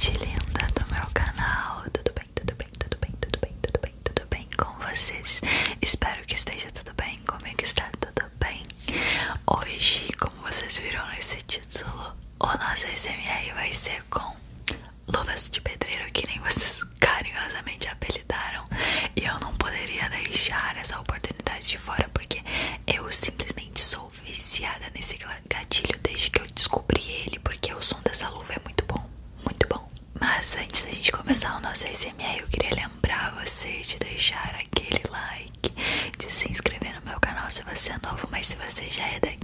gente linda do meu canal, tudo bem, tudo bem, tudo bem, tudo bem, tudo bem, tudo bem com vocês? Espero que esteja tudo bem, comigo está tudo bem. Hoje, como vocês viram nesse título, o nosso SMR vai ser com luvas de pedreiro, que nem vocês carinhosamente apelidaram. E eu não poderia deixar essa oportunidade de fora, porque eu simplesmente sou viciada nesse gatilho desde que eu descobri ele, porque o som dessa luva é muito bom, muito bom. Mas antes da gente começar o nosso SMR, eu queria lembrar você de deixar aquele like, de se inscrever no meu canal se você é novo, mas se você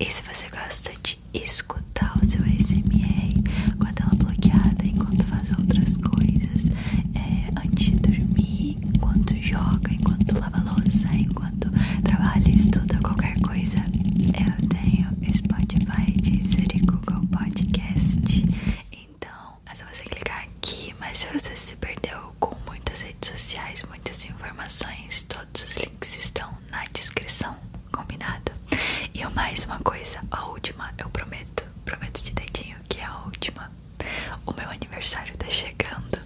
E se você gosta de escutar mais uma coisa, a última, eu prometo, prometo de dedinho que é a última. O meu aniversário tá chegando,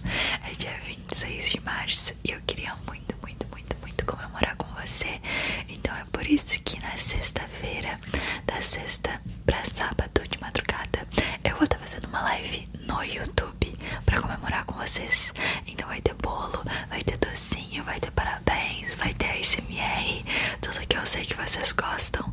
é dia 26 de março e eu queria muito, muito, muito, muito comemorar com você. Então é por isso que na sexta-feira, da sexta pra sábado de madrugada, eu vou estar fazendo uma live no YouTube pra comemorar com vocês. Então vai ter bolo, vai ter docinho, vai ter parabéns, vai ter ASMR, tudo que eu sei que vocês gostam.